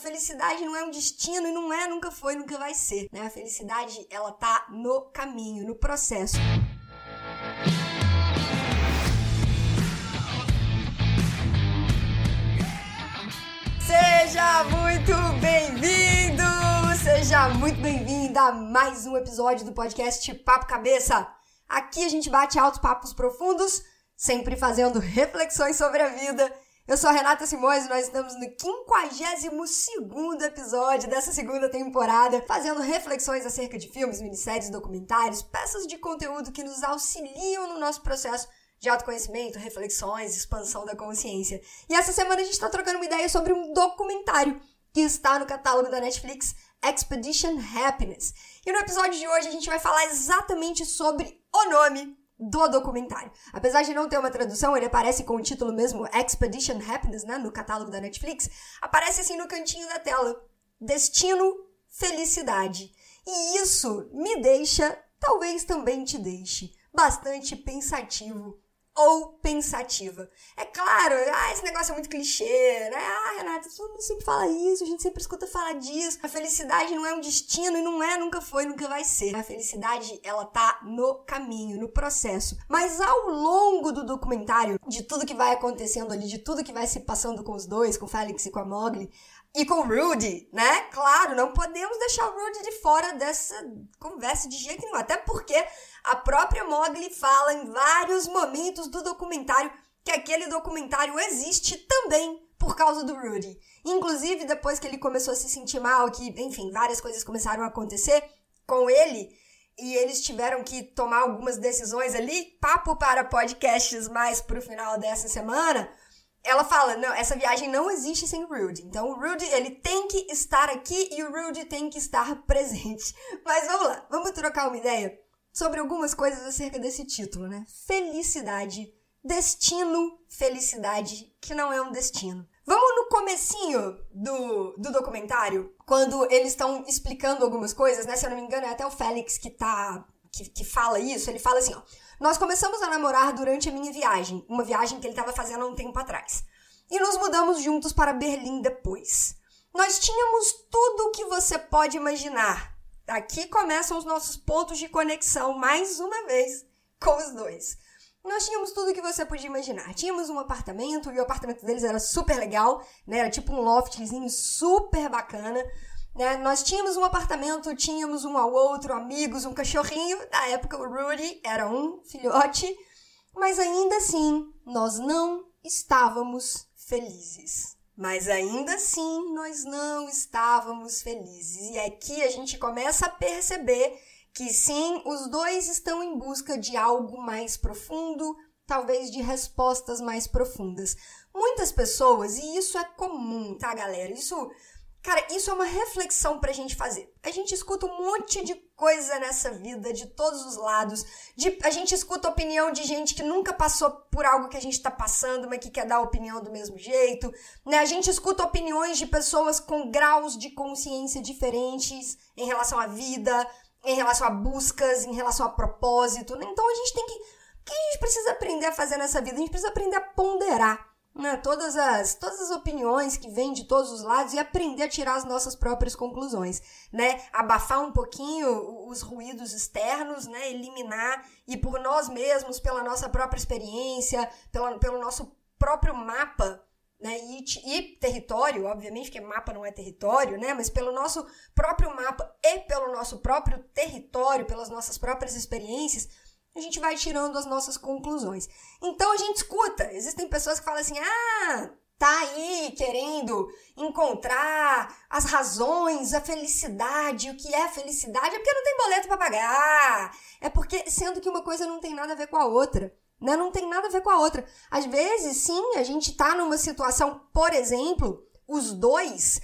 felicidade não é um destino e não é, nunca foi, nunca vai ser. Né? A felicidade, ela tá no caminho, no processo. Seja muito bem-vindo! Seja muito bem-vinda a mais um episódio do podcast Papo Cabeça. Aqui a gente bate altos papos profundos, sempre fazendo reflexões sobre a vida. Eu sou a Renata Simões e nós estamos no 52 episódio dessa segunda temporada, fazendo reflexões acerca de filmes, minisséries, documentários, peças de conteúdo que nos auxiliam no nosso processo de autoconhecimento, reflexões, expansão da consciência. E essa semana a gente está trocando uma ideia sobre um documentário que está no catálogo da Netflix, Expedition Happiness. E no episódio de hoje a gente vai falar exatamente sobre o nome do documentário. Apesar de não ter uma tradução, ele aparece com o título mesmo Expedition Happiness, né, no catálogo da Netflix, aparece assim no cantinho da tela: Destino Felicidade. E isso me deixa, talvez também te deixe, bastante pensativo ou pensativa. É claro, ah, esse negócio é muito clichê, né? Ah, Renata, todo mundo sempre fala isso, a gente sempre escuta falar disso. A felicidade não é um destino e não é, nunca foi, nunca vai ser. A felicidade, ela tá no caminho, no processo. Mas ao longo do documentário, de tudo que vai acontecendo ali, de tudo que vai se passando com os dois, com o Félix e com a Mogli, e com o Rudy, né? Claro, não podemos deixar o Rudy de fora dessa conversa de jeito nenhum. Até porque a própria Mogli fala em vários momentos do documentário que aquele documentário existe também por causa do Rudy. Inclusive, depois que ele começou a se sentir mal, que, enfim, várias coisas começaram a acontecer com ele, e eles tiveram que tomar algumas decisões ali, papo para podcasts mais pro final dessa semana ela fala, não, essa viagem não existe sem o Rudy. Então o Rudy, ele tem que estar aqui e o Rudy tem que estar presente. Mas vamos lá, vamos trocar uma ideia sobre algumas coisas acerca desse título, né? Felicidade, destino, felicidade, que não é um destino. Vamos no comecinho do, do documentário, quando eles estão explicando algumas coisas, né? Se eu não me engano, é até o Félix que tá que, que fala isso, ele fala assim, ó. Nós começamos a namorar durante a minha viagem, uma viagem que ele estava fazendo há um tempo atrás. E nos mudamos juntos para Berlim depois. Nós tínhamos tudo o que você pode imaginar. Aqui começam os nossos pontos de conexão, mais uma vez, com os dois. Nós tínhamos tudo o que você podia imaginar. Tínhamos um apartamento, e o apartamento deles era super legal, né? Era tipo um loftzinho super bacana. Né? Nós tínhamos um apartamento, tínhamos um ao outro, amigos, um cachorrinho. Na época, o Rudy era um filhote. Mas ainda assim, nós não estávamos felizes. Mas ainda assim, nós não estávamos felizes. E aqui a gente começa a perceber que sim, os dois estão em busca de algo mais profundo, talvez de respostas mais profundas. Muitas pessoas, e isso é comum, tá, galera? Isso Cara, isso é uma reflexão pra gente fazer. A gente escuta um monte de coisa nessa vida, de todos os lados. De, a gente escuta a opinião de gente que nunca passou por algo que a gente tá passando, mas que quer dar opinião do mesmo jeito. Né? A gente escuta opiniões de pessoas com graus de consciência diferentes em relação à vida, em relação a buscas, em relação a propósito. Né? Então a gente tem que. O que a gente precisa aprender a fazer nessa vida? A gente precisa aprender a ponderar né, todas, as, todas as opiniões que vêm de todos os lados e aprender a tirar as nossas próprias conclusões, né? Abafar um pouquinho os ruídos externos, né? Eliminar e por nós mesmos, pela nossa própria experiência, pela, pelo nosso próprio mapa, né? E, e território, obviamente, porque mapa não é território, né? Mas pelo nosso próprio mapa e pelo nosso próprio território, pelas nossas próprias experiências, a gente vai tirando as nossas conclusões. Então a gente escuta. Existem pessoas que falam assim: ah, tá aí querendo encontrar as razões, a felicidade, o que é felicidade, é porque não tem boleto para pagar. É porque, sendo que uma coisa não tem nada a ver com a outra. Né? Não tem nada a ver com a outra. Às vezes, sim, a gente tá numa situação, por exemplo, os dois.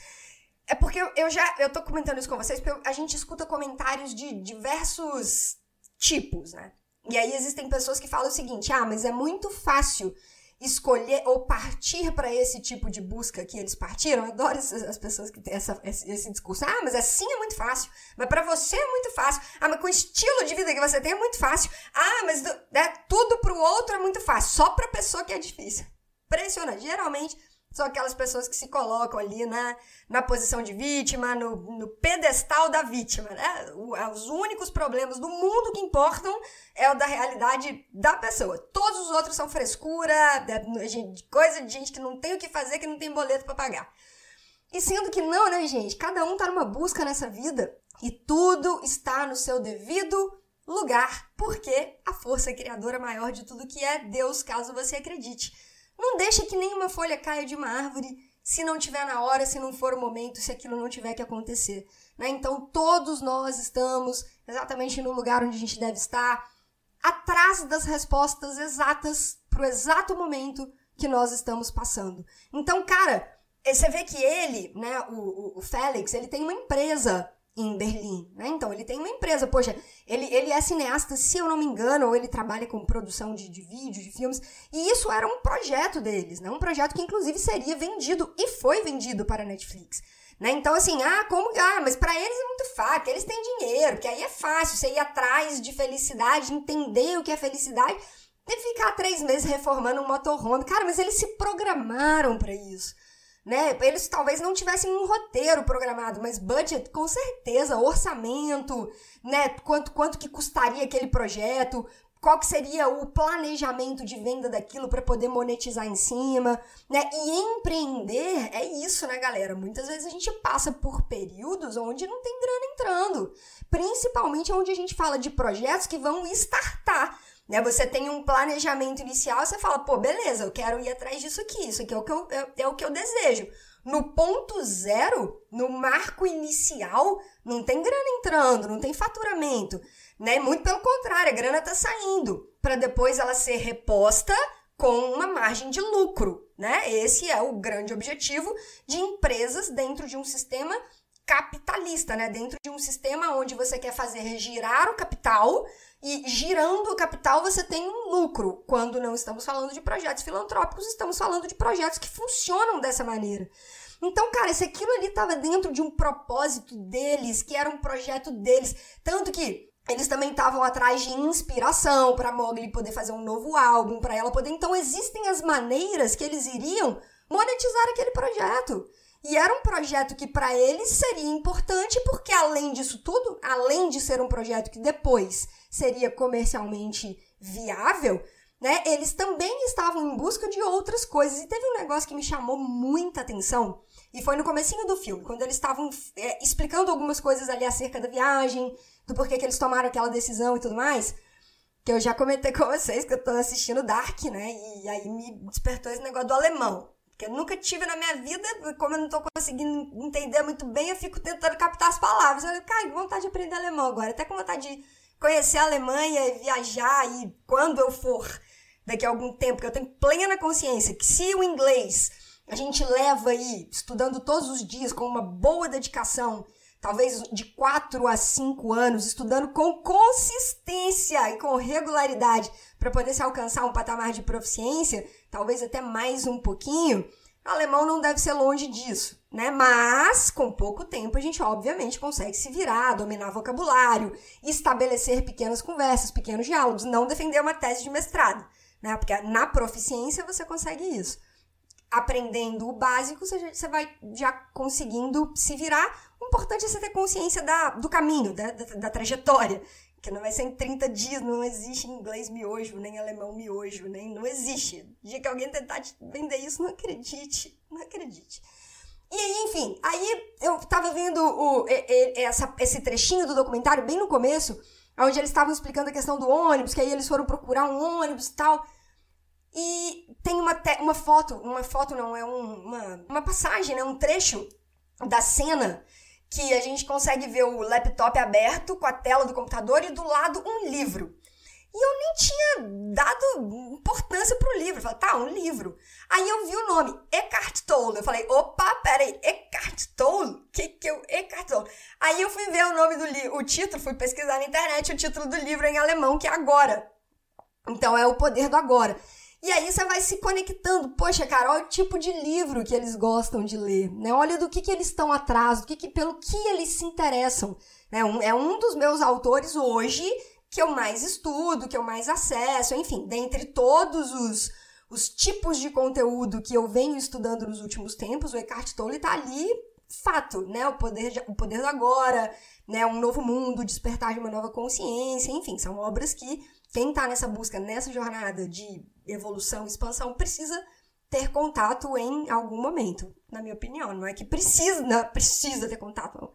É porque eu já eu tô comentando isso com vocês, porque a gente escuta comentários de diversos tipos, né? E aí existem pessoas que falam o seguinte: ah, mas é muito fácil escolher ou partir para esse tipo de busca que eles partiram. Eu adoro as pessoas que têm essa, esse, esse discurso. Ah, mas assim é muito fácil. Mas para você é muito fácil. Ah, mas com o estilo de vida que você tem é muito fácil. Ah, mas né, tudo pro outro é muito fácil. Só pra pessoa que é difícil. Impressionante. Geralmente são aquelas pessoas que se colocam ali na, na posição de vítima, no, no pedestal da vítima, né? É, os únicos problemas do mundo que importam é o da realidade da pessoa. Todos os outros são frescura, é, coisa de gente que não tem o que fazer, que não tem boleto para pagar. E sendo que não, né, gente? Cada um tá numa busca nessa vida e tudo está no seu devido lugar, porque a força criadora maior de tudo que é Deus, caso você acredite. Não deixa que nenhuma folha caia de uma árvore se não tiver na hora, se não for o momento, se aquilo não tiver que acontecer. Né? Então, todos nós estamos exatamente no lugar onde a gente deve estar, atrás das respostas exatas para o exato momento que nós estamos passando. Então, cara, você vê que ele, né, o, o, o Félix, ele tem uma empresa em Berlim, né? Então, ele tem uma empresa, poxa, ele, ele é cineasta, se eu não me engano, ou ele trabalha com produção de, de vídeos, de filmes, e isso era um projeto deles, né? Um projeto que, inclusive, seria vendido, e foi vendido para a Netflix. Né? Então, assim, ah, como. Ah, mas para eles é muito fácil, eles têm dinheiro, porque aí é fácil você ir atrás de felicidade, entender o que é felicidade, e ficar três meses reformando um motorhome. Cara, mas eles se programaram para isso né? Eles talvez não tivessem um roteiro programado, mas budget, com certeza, orçamento, né? Quanto, quanto que custaria aquele projeto, qual que seria o planejamento de venda daquilo para poder monetizar em cima, né? E empreender é isso, né, galera? Muitas vezes a gente passa por períodos onde não tem entrando, principalmente onde a gente fala de projetos que vão startar. Né? Você tem um planejamento inicial, você fala, pô, beleza, eu quero ir atrás disso aqui, isso aqui é o que eu, é, é o que eu desejo. No ponto zero, no marco inicial, não tem grana entrando, não tem faturamento, né? Muito pelo contrário, a grana está saindo para depois ela ser reposta com uma margem de lucro, né? Esse é o grande objetivo de empresas dentro de um sistema capitalista, né? Dentro de um sistema onde você quer fazer girar o capital e girando o capital você tem um lucro. Quando não estamos falando de projetos filantrópicos, estamos falando de projetos que funcionam dessa maneira. Então, cara, se aquilo ali estava dentro de um propósito deles, que era um projeto deles, tanto que eles também estavam atrás de inspiração para Mogli poder fazer um novo álbum, para ela poder. Então, existem as maneiras que eles iriam monetizar aquele projeto. E era um projeto que para eles seria importante, porque além disso tudo, além de ser um projeto que depois seria comercialmente viável, né, eles também estavam em busca de outras coisas. E teve um negócio que me chamou muita atenção, e foi no comecinho do filme, quando eles estavam é, explicando algumas coisas ali acerca da viagem, do porquê que eles tomaram aquela decisão e tudo mais, que eu já comentei com vocês que eu tô assistindo Dark, né, e aí me despertou esse negócio do alemão. Que eu nunca tive na minha vida, como eu não tô conseguindo entender muito bem, eu fico tentando captar as palavras. Eu, cara, vontade de aprender alemão agora. Até com vontade de conhecer a Alemanha e viajar. E quando eu for, daqui a algum tempo, que eu tenho plena consciência que se o inglês a gente leva aí, estudando todos os dias, com uma boa dedicação, talvez de 4 a 5 anos, estudando com consistência e com regularidade para poder se alcançar um patamar de proficiência, talvez até mais um pouquinho, o alemão não deve ser longe disso, né? Mas com pouco tempo a gente obviamente consegue se virar, dominar vocabulário, estabelecer pequenas conversas, pequenos diálogos, não defender uma tese de mestrado, né? Porque na proficiência você consegue isso aprendendo o básico, você, você vai já conseguindo se virar. Importante é você ter consciência da, do caminho, da, da, da trajetória. Que não vai ser em 30 dias, não existe inglês miojo, nem alemão miojo, nem não existe. O dia que alguém tentar te vender isso, não acredite, não acredite. E aí, enfim, aí eu tava vendo o, essa, esse trechinho do documentário bem no começo, onde eles estavam explicando a questão do ônibus, que aí eles foram procurar um ônibus e tal. E tem uma, te uma foto, uma foto não, é um, uma, uma passagem, né, um trecho da cena que a gente consegue ver o laptop aberto com a tela do computador e do lado um livro. E eu nem tinha dado importância pro livro. Eu falei, tá, um livro. Aí eu vi o nome, Eckhart Tolle. Eu falei, opa, peraí, Eckhart Tolle? Que que eu, Eckhart Tolle? Aí eu fui ver o nome do livro, o título, fui pesquisar na internet o título do livro em alemão, que é Agora. Então é o poder do agora. E aí você vai se conectando. Poxa, cara, olha o tipo de livro que eles gostam de ler, né? Olha do que, que eles estão atrás, do que, que pelo que eles se interessam. Né? Um, é um dos meus autores hoje que eu mais estudo, que eu mais acesso, enfim, dentre todos os, os tipos de conteúdo que eu venho estudando nos últimos tempos, o Eckhart Tolle está ali fato, né? O poder, de, o poder do agora, né? Um novo mundo, despertar de uma nova consciência, enfim, são obras que quem está nessa busca, nessa jornada de evolução, expansão, precisa ter contato em algum momento, na minha opinião. Não é que precisa, não, precisa ter contato.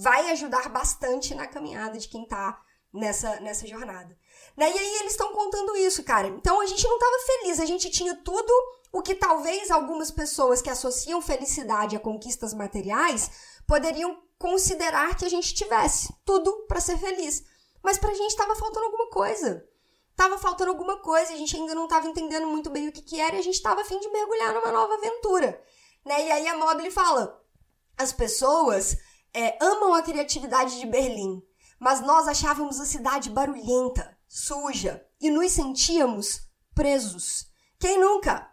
Vai ajudar bastante na caminhada de quem está nessa, nessa jornada. Né? E aí eles estão contando isso, cara. Então a gente não estava feliz, a gente tinha tudo o que talvez algumas pessoas que associam felicidade a conquistas materiais poderiam considerar que a gente tivesse tudo para ser feliz. Mas pra gente estava faltando alguma coisa. Tava faltando alguma coisa, a gente ainda não estava entendendo muito bem o que, que era e a gente estava a fim de mergulhar numa nova aventura. Né? E aí a Mogli fala: as pessoas é, amam a criatividade de Berlim, mas nós achávamos a cidade barulhenta, suja e nos sentíamos presos. Quem nunca?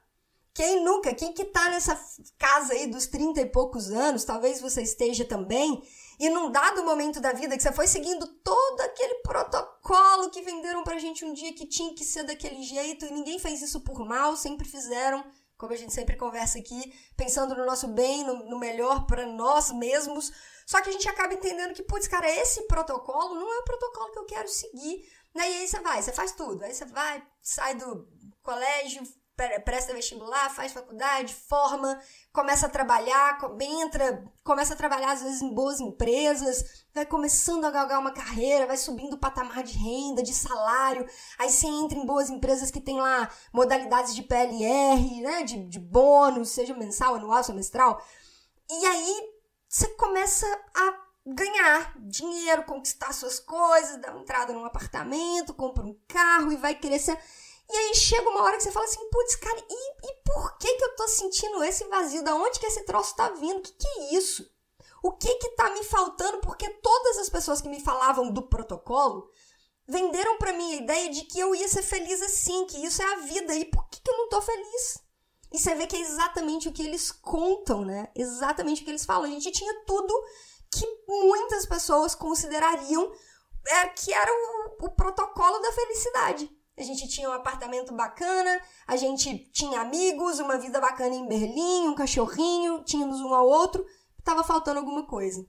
Quem nunca? Quem que tá nessa casa aí dos 30 e poucos anos, talvez você esteja também, e num dado momento da vida que você foi seguindo todo aquele protocolo que venderam pra gente um dia que tinha que ser daquele jeito, e ninguém fez isso por mal, sempre fizeram, como a gente sempre conversa aqui, pensando no nosso bem, no, no melhor para nós mesmos. Só que a gente acaba entendendo que, putz, cara, esse protocolo não é o protocolo que eu quero seguir. Né? E aí você vai, você faz tudo. Aí você vai, sai do colégio, presta vestibular, faz faculdade, forma, começa a trabalhar, entra, começa a trabalhar às vezes em boas empresas, vai começando a galgar uma carreira, vai subindo o patamar de renda, de salário, aí você entra em boas empresas que tem lá modalidades de PLR, né, de, de bônus, seja mensal, anual, semestral, e aí você começa a ganhar dinheiro, conquistar suas coisas, dar entrada num apartamento, compra um carro e vai crescer e aí chega uma hora que você fala assim, putz, cara, e, e por que que eu tô sentindo esse vazio? Da onde que esse troço tá vindo? Que que é isso? O que que tá me faltando? Porque todas as pessoas que me falavam do protocolo venderam para mim a ideia de que eu ia ser feliz assim, que isso é a vida. E por que que eu não tô feliz? E você vê que é exatamente o que eles contam, né? Exatamente o que eles falam. A gente tinha tudo que muitas pessoas considerariam é, que era o, o protocolo da felicidade. A gente tinha um apartamento bacana, a gente tinha amigos, uma vida bacana em Berlim, um cachorrinho, tínhamos um ao outro, estava faltando alguma coisa.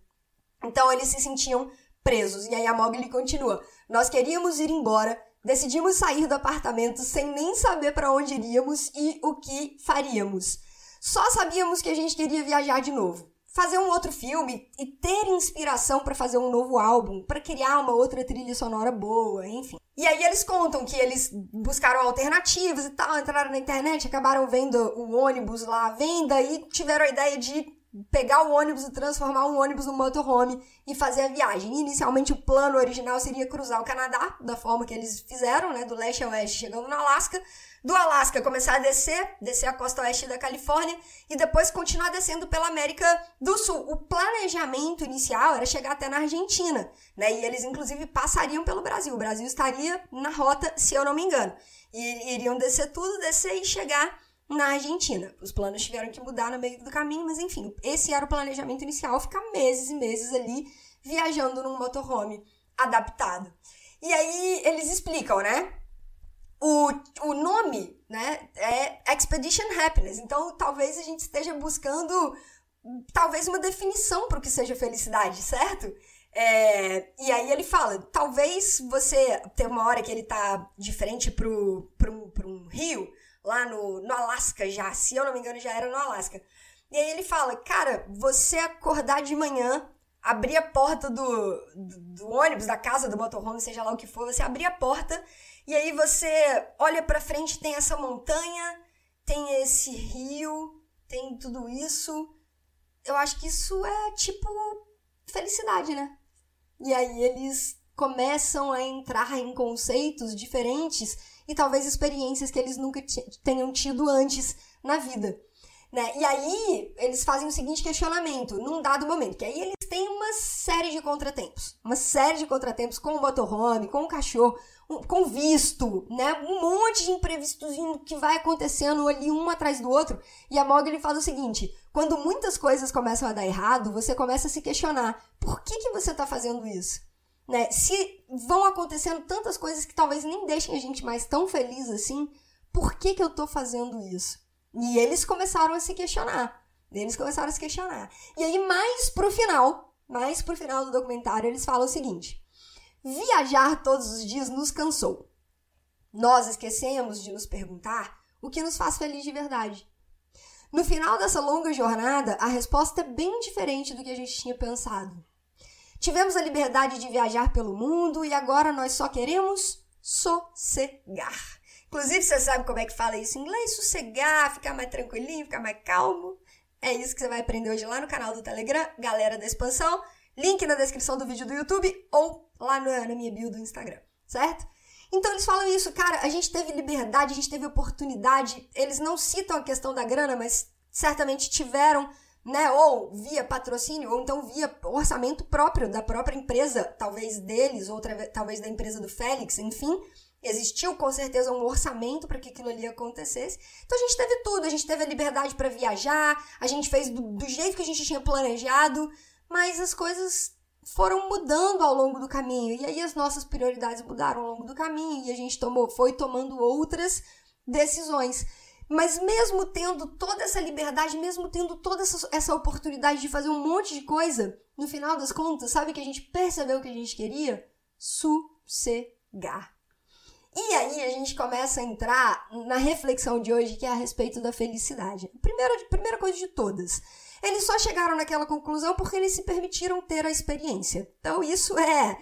Então eles se sentiam presos. E aí a Mogli continua: Nós queríamos ir embora, decidimos sair do apartamento sem nem saber para onde iríamos e o que faríamos. Só sabíamos que a gente queria viajar de novo fazer um outro filme e ter inspiração para fazer um novo álbum, para criar uma outra trilha sonora boa, enfim. E aí eles contam que eles buscaram alternativas e tal, entraram na internet, acabaram vendo o ônibus lá à venda e tiveram a ideia de pegar o ônibus e transformar um ônibus num motorhome e fazer a viagem. Inicialmente o plano original seria cruzar o Canadá, da forma que eles fizeram, né, do leste a oeste, chegando no Alasca, do Alasca começar a descer, descer a costa oeste da Califórnia e depois continuar descendo pela América do Sul. O planejamento inicial era chegar até na Argentina, né? E eles inclusive passariam pelo Brasil. O Brasil estaria na rota, se eu não me engano. E iriam descer tudo, descer e chegar na Argentina. Os planos tiveram que mudar no meio do caminho, mas enfim, esse era o planejamento inicial, ficar meses e meses ali viajando num motorhome adaptado. E aí eles explicam, né? O, o nome, né, é Expedition Happiness. Então, talvez a gente esteja buscando talvez uma definição para o que seja felicidade, certo? É, e aí ele fala, talvez você tem uma hora que ele tá de frente pro, pro, pro um rio, lá no, no Alasca já, se eu não me engano já era no Alasca. E aí ele fala, cara, você acordar de manhã, abrir a porta do, do, do ônibus, da casa, do motorhome, seja lá o que for, você abrir a porta e aí você olha para frente, tem essa montanha, tem esse rio, tem tudo isso. Eu acho que isso é tipo felicidade, né? E aí eles começam a entrar em conceitos diferentes e talvez experiências que eles nunca tenham tido antes na vida. Né? E aí, eles fazem o seguinte questionamento, num dado momento, que aí eles têm uma série de contratempos. Uma série de contratempos com o motorhome, com o cachorro, com visto, né? Um monte de imprevistos que vai acontecendo ali um atrás do outro. E a Mogli faz o seguinte: quando muitas coisas começam a dar errado, você começa a se questionar: por que, que você está fazendo isso? Né? Se vão acontecendo tantas coisas que talvez nem deixem a gente mais tão feliz assim, Por que, que eu tô fazendo isso? E eles começaram a se questionar. Eles começaram a se questionar. E aí, mais pro final, mais pro final do documentário, eles falam o seguinte: viajar todos os dias nos cansou. Nós esquecemos de nos perguntar o que nos faz feliz de verdade. No final dessa longa jornada, a resposta é bem diferente do que a gente tinha pensado. Tivemos a liberdade de viajar pelo mundo e agora nós só queremos sossegar. Inclusive, você sabe como é que fala isso em inglês? Sossegar, ficar mais tranquilinho, ficar mais calmo. É isso que você vai aprender hoje lá no canal do Telegram, Galera da Expansão. Link na descrição do vídeo do YouTube ou lá na, minha bio do Instagram, certo? Então eles falam isso, cara, a gente teve liberdade, a gente teve oportunidade. Eles não citam a questão da grana, mas certamente tiveram né? Ou via patrocínio, ou então via orçamento próprio da própria empresa, talvez deles, ou talvez da empresa do Félix, enfim. Existiu com certeza um orçamento para que aquilo ali acontecesse. Então a gente teve tudo, a gente teve a liberdade para viajar, a gente fez do, do jeito que a gente tinha planejado, mas as coisas foram mudando ao longo do caminho. E aí as nossas prioridades mudaram ao longo do caminho e a gente tomou, foi tomando outras decisões. Mas mesmo tendo toda essa liberdade, mesmo tendo toda essa, essa oportunidade de fazer um monte de coisa, no final das contas, sabe que a gente percebeu o que a gente queria? Sossegar. E aí a gente começa a entrar na reflexão de hoje, que é a respeito da felicidade. Primeira, primeira coisa de todas. Eles só chegaram naquela conclusão porque eles se permitiram ter a experiência. Então, isso é.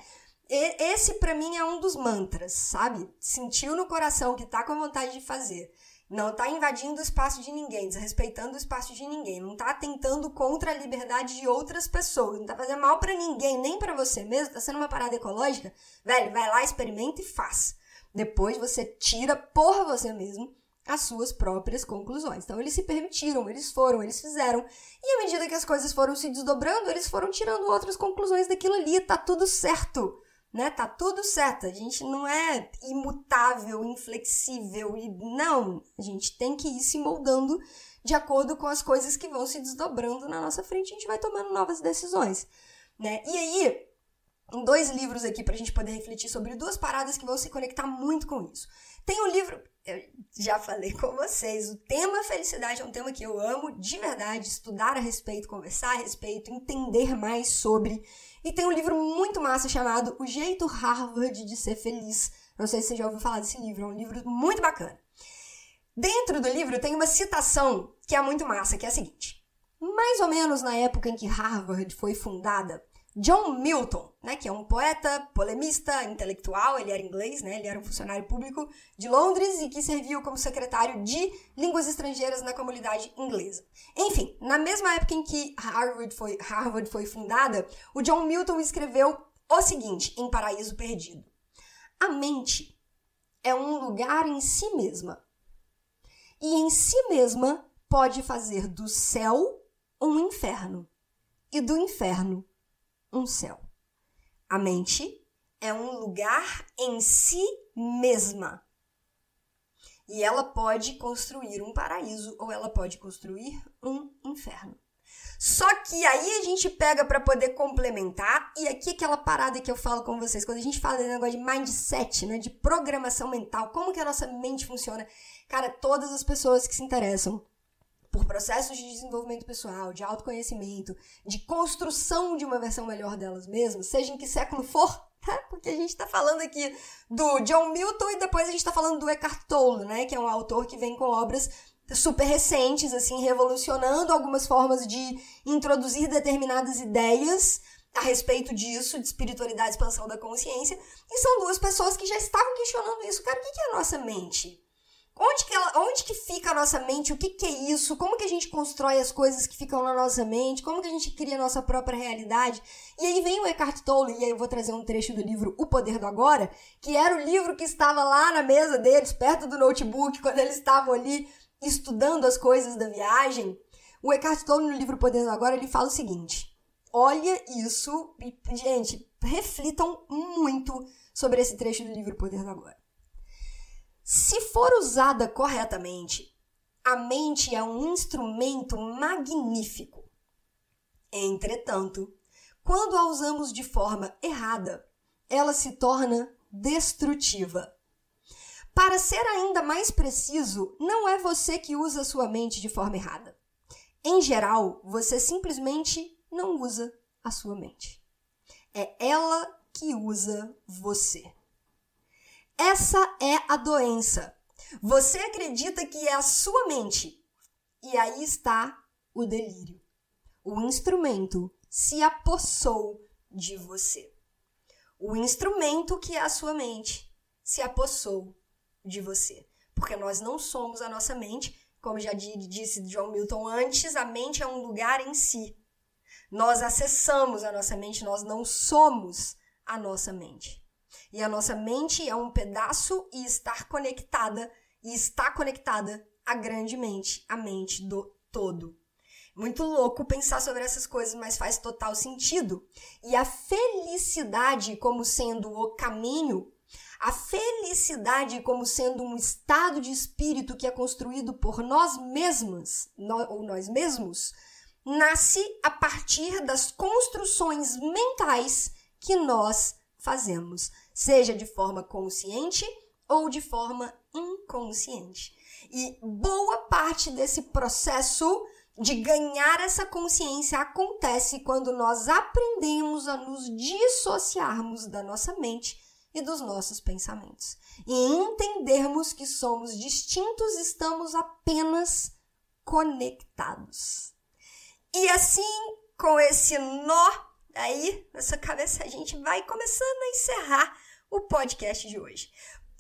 Esse, para mim, é um dos mantras, sabe? Sentiu no coração que tá com vontade de fazer não está invadindo o espaço de ninguém, desrespeitando o espaço de ninguém, não está atentando contra a liberdade de outras pessoas, não está fazendo mal para ninguém, nem para você mesmo, está sendo uma parada ecológica, velho, vai lá, experimenta e faz. Depois você tira por você mesmo as suas próprias conclusões. Então eles se permitiram, eles foram, eles fizeram. E à medida que as coisas foram se desdobrando, eles foram tirando outras conclusões daquilo ali, tá tudo certo né? Tá tudo certo. A gente não é imutável, inflexível e não. A gente tem que ir se moldando de acordo com as coisas que vão se desdobrando na nossa frente. A gente vai tomando novas decisões, né? E aí, dois livros aqui para a gente poder refletir sobre duas paradas que vão se conectar muito com isso. Tem um livro, eu já falei com vocês, o tema felicidade é um tema que eu amo de verdade, estudar a respeito, conversar a respeito, entender mais sobre. E tem um livro muito massa chamado O Jeito Harvard de Ser Feliz. Não sei se você já ouviu falar desse livro, é um livro muito bacana. Dentro do livro tem uma citação que é muito massa, que é a seguinte: mais ou menos na época em que Harvard foi fundada, John Milton, né, que é um poeta, polemista, intelectual, ele era inglês, né, ele era um funcionário público de Londres e que serviu como secretário de línguas estrangeiras na comunidade inglesa. Enfim, na mesma época em que Harvard foi, Harvard foi fundada, o John Milton escreveu o seguinte em Paraíso Perdido: A mente é um lugar em si mesma. E em si mesma pode fazer do céu um inferno e do inferno um céu. A mente é um lugar em si mesma. E ela pode construir um paraíso ou ela pode construir um inferno. Só que aí a gente pega para poder complementar, e aqui aquela parada que eu falo com vocês, quando a gente fala de negócio de mindset, né, de programação mental, como que a nossa mente funciona, cara, todas as pessoas que se interessam por processos de desenvolvimento pessoal, de autoconhecimento, de construção de uma versão melhor delas mesmas, seja em que século for, tá? porque a gente está falando aqui do John Milton e depois a gente está falando do Eckhart Tolle, né? que é um autor que vem com obras super recentes, assim, revolucionando algumas formas de introduzir determinadas ideias a respeito disso, de espiritualidade expansão da consciência, e são duas pessoas que já estavam questionando isso. Cara, o que é a nossa mente? Onde que, ela, onde que fica a nossa mente? O que, que é isso? Como que a gente constrói as coisas que ficam na nossa mente? Como que a gente cria a nossa própria realidade? E aí vem o Eckhart Tolle, e aí eu vou trazer um trecho do livro O Poder do Agora, que era o livro que estava lá na mesa deles, perto do notebook, quando eles estavam ali estudando as coisas da viagem. O Eckhart Tolle, no livro O Poder do Agora, ele fala o seguinte: Olha isso, e, gente, reflitam muito sobre esse trecho do livro O Poder do Agora. Se for usada corretamente, a mente é um instrumento magnífico. Entretanto, quando a usamos de forma errada, ela se torna destrutiva. Para ser ainda mais preciso, não é você que usa sua mente de forma errada. Em geral, você simplesmente não usa a sua mente. É ela que usa você. Essa é a doença. Você acredita que é a sua mente. E aí está o delírio. O instrumento se apossou de você. O instrumento que é a sua mente se apossou de você. Porque nós não somos a nossa mente, como já disse John Milton antes, a mente é um lugar em si. Nós acessamos a nossa mente, nós não somos a nossa mente. E a nossa mente é um pedaço e estar conectada, e está conectada à grande mente, a mente do todo. Muito louco pensar sobre essas coisas, mas faz total sentido. E a felicidade como sendo o caminho, a felicidade como sendo um estado de espírito que é construído por nós mesmas, ou nós mesmos, nasce a partir das construções mentais que nós fazemos, seja de forma consciente ou de forma inconsciente. E boa parte desse processo de ganhar essa consciência acontece quando nós aprendemos a nos dissociarmos da nossa mente e dos nossos pensamentos. E entendermos que somos distintos, estamos apenas conectados. E assim, com esse nó aí nessa cabeça, a gente vai começando a encerrar o podcast de hoje.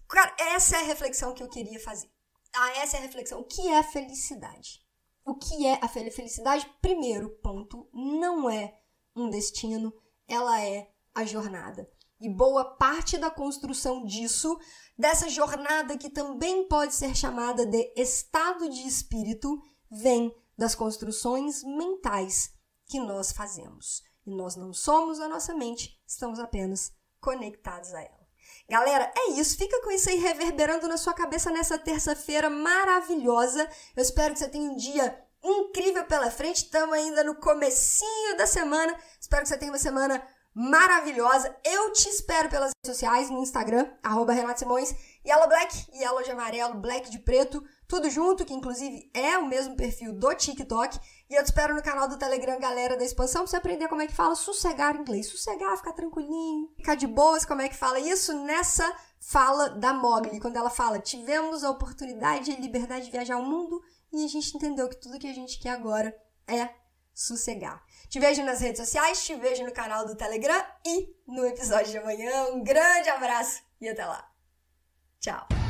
Cara, essa é a reflexão que eu queria fazer. Ah, essa é a reflexão. O que é felicidade? O que é a felicidade? Primeiro ponto, não é um destino, ela é a jornada. E boa parte da construção disso, dessa jornada que também pode ser chamada de estado de espírito, vem das construções mentais que nós fazemos. E nós não somos a nossa mente, estamos apenas conectados a ela. Galera, é isso. Fica com isso aí reverberando na sua cabeça nessa terça-feira maravilhosa. Eu espero que você tenha um dia incrível pela frente. Estamos ainda no comecinho da semana. Espero que você tenha uma semana maravilhosa. Eu te espero pelas redes sociais, no Instagram, arroba Renato Simões, Yellow Black, Yellow de amarelo, Black de preto, tudo junto, que inclusive é o mesmo perfil do TikTok. E eu te espero no canal do Telegram Galera da Expansão pra você aprender como é que fala sossegar inglês. Sossegar, ficar tranquilinho, ficar de boas, como é que fala isso nessa fala da Mogli, quando ela fala: tivemos a oportunidade e liberdade de viajar ao mundo e a gente entendeu que tudo que a gente quer agora é sossegar. Te vejo nas redes sociais, te vejo no canal do Telegram e no episódio de amanhã. Um grande abraço e até lá. Tchau.